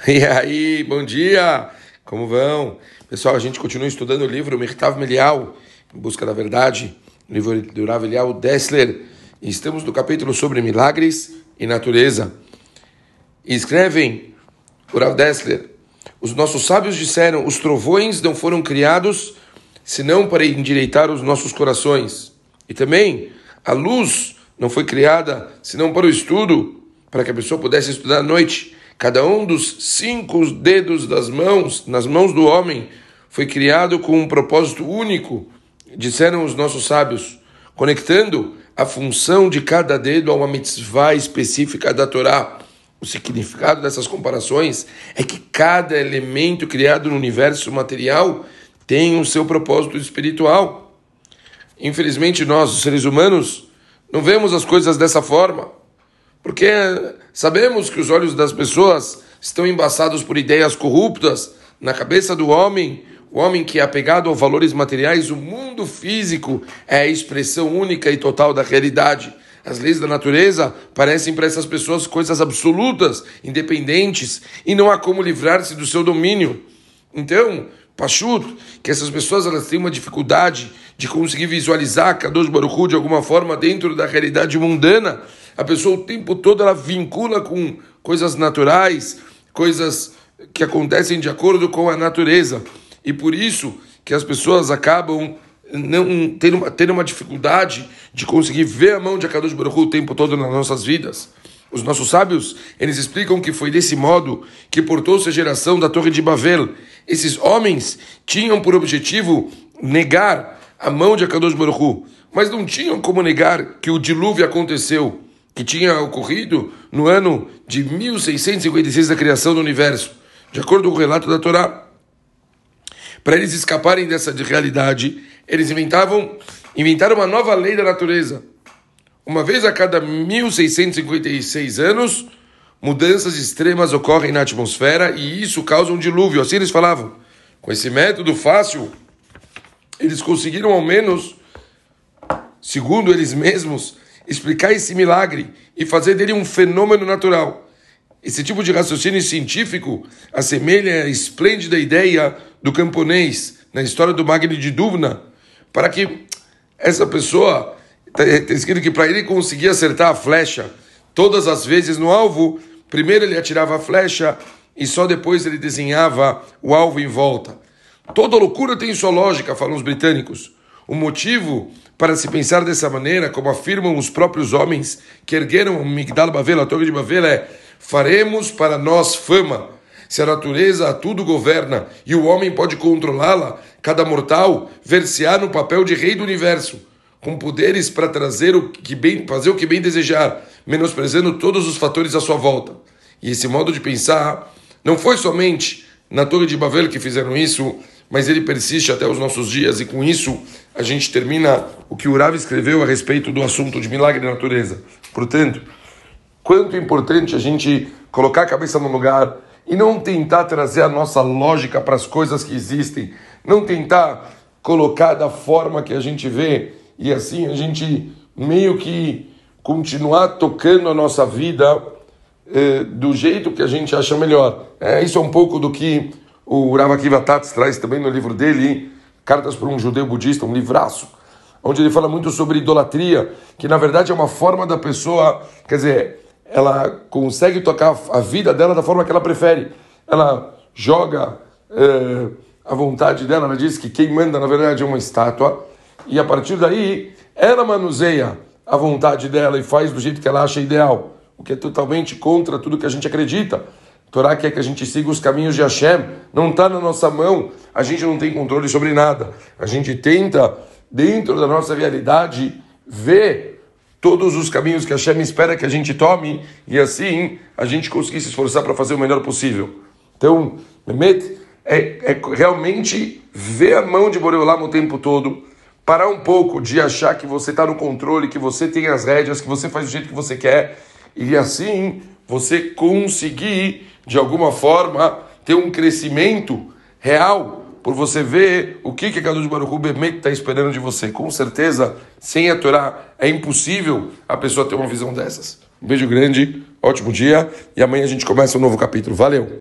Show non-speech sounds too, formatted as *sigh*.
*laughs* E aí, bom dia! Como vão? Pessoal, a gente continua estudando o livro Mirtav Melial, Em Busca da Verdade, livro do Rav Elial Dessler, e estamos no capítulo sobre milagres e natureza. Escrevem o Rav Dessler, os nossos sábios disseram, os trovões não foram criados senão para endireitar os nossos corações. E também, a luz não foi criada senão para o estudo, para que a pessoa pudesse estudar à noite. Cada um dos cinco dedos das mãos, nas mãos do homem, foi criado com um propósito único, disseram os nossos sábios, conectando a função de cada dedo a uma mitzvah específica da Torá. O significado dessas comparações é que cada elemento criado no universo material tem o seu propósito espiritual. Infelizmente, nós, os seres humanos, não vemos as coisas dessa forma. Porque sabemos que os olhos das pessoas estão embaçados por ideias corruptas na cabeça do homem. O homem que é apegado a valores materiais, o mundo físico é a expressão única e total da realidade. As leis da natureza parecem para essas pessoas coisas absolutas, independentes, e não há como livrar-se do seu domínio. Então, Pachuto, que essas pessoas elas têm uma dificuldade de conseguir visualizar Kadosh Baruch Hu de alguma forma dentro da realidade mundana, a pessoa o tempo todo ela vincula com coisas naturais, coisas que acontecem de acordo com a natureza. E por isso que as pessoas acabam não tendo uma, tendo uma dificuldade de conseguir ver a mão de Akadosh Baruch Hu o tempo todo nas nossas vidas. Os nossos sábios, eles explicam que foi desse modo que portou-se a geração da Torre de Babel. Esses homens tinham por objetivo negar a mão de Akadosh Baruch Hu, mas não tinham como negar que o dilúvio aconteceu que tinha ocorrido no ano de 1656 da criação do universo, de acordo com o relato da Torá. Para eles escaparem dessa realidade, eles inventavam, inventaram uma nova lei da natureza. Uma vez a cada 1656 anos, mudanças extremas ocorrem na atmosfera e isso causa um dilúvio. Assim eles falavam. Com esse método fácil, eles conseguiram ao menos, segundo eles mesmos, explicar esse milagre e fazer dele um fenômeno natural. Esse tipo de raciocínio científico assemelha a esplêndida ideia do camponês na história do Magni de Duvna, para que essa pessoa, está tá escrito que para ele conseguir acertar a flecha todas as vezes no alvo, primeiro ele atirava a flecha e só depois ele desenhava o alvo em volta. Toda loucura tem sua lógica, falam os britânicos. O motivo para se pensar dessa maneira, como afirmam os próprios homens que ergueram o Migdal Bavel, a Torre de Bavel, é: faremos para nós fama. Se a natureza a tudo governa e o homem pode controlá-la, cada mortal ver-se-á no papel de rei do universo, com poderes para trazer o que bem, fazer o que bem desejar, menosprezando todos os fatores à sua volta. E esse modo de pensar não foi somente na Torre de Babel que fizeram isso, mas ele persiste até os nossos dias, e com isso a gente termina o que o Rav escreveu a respeito do assunto de milagre da natureza. Portanto, quanto é importante a gente colocar a cabeça no lugar e não tentar trazer a nossa lógica para as coisas que existem, não tentar colocar da forma que a gente vê, e assim a gente meio que continuar tocando a nossa vida eh, do jeito que a gente acha melhor. É, isso é um pouco do que o Rav Akiva Tats traz também no livro dele, Cartas para um Judeu Budista, um livraço, onde ele fala muito sobre idolatria, que na verdade é uma forma da pessoa, quer dizer, ela consegue tocar a vida dela da forma que ela prefere. Ela joga é, a vontade dela, ela diz que quem manda na verdade é uma estátua, e a partir daí ela manuseia a vontade dela e faz do jeito que ela acha ideal, o que é totalmente contra tudo que a gente acredita. Torá quer que a gente siga os caminhos de Hashem, não está na nossa mão, a gente não tem controle sobre nada. A gente tenta, dentro da nossa realidade, ver todos os caminhos que Hashem espera que a gente tome e assim a gente conseguir se esforçar para fazer o melhor possível. Então, Mehmet, é, é realmente ver a mão de Boreolam o tempo todo, parar um pouco de achar que você está no controle, que você tem as rédeas, que você faz do jeito que você quer e assim você conseguir de alguma forma, ter um crescimento real por você ver o que que Kadosh Baruch Hu está esperando de você. Com certeza, sem a Torá, é impossível a pessoa ter uma visão dessas. Um beijo grande, ótimo dia e amanhã a gente começa um novo capítulo. Valeu!